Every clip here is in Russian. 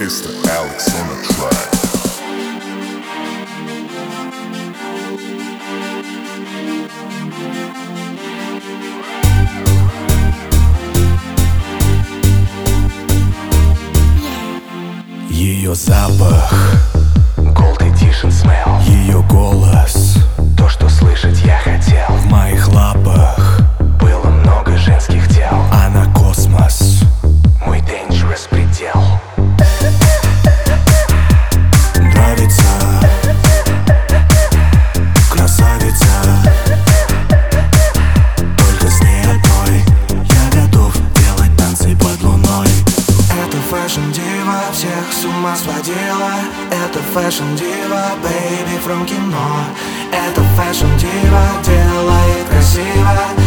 It's the Alex on the track. Ее запах Golden Edition smell Ее голос То, что слышно fashion-дива Всех с ума сводила. Это fashion-дива, baby, прям кино Это fashion-дива, делает красиво.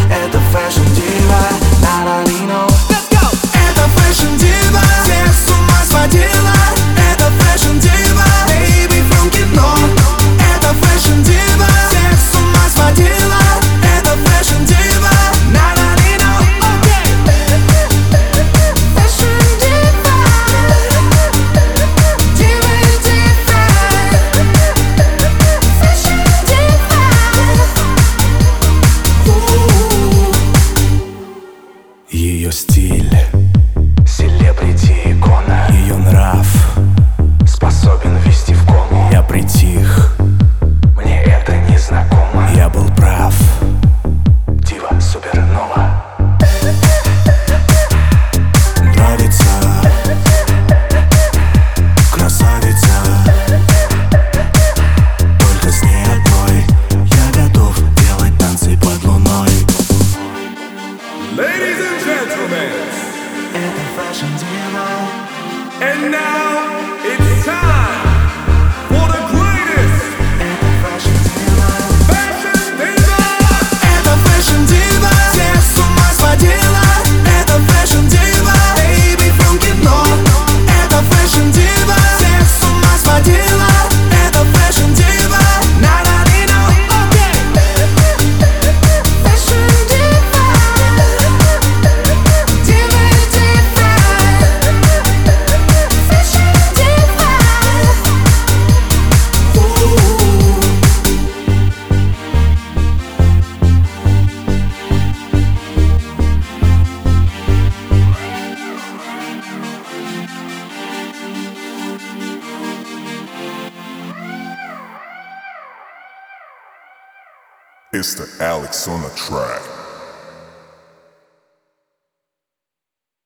romance. And now it's time. It's the Alex on the track.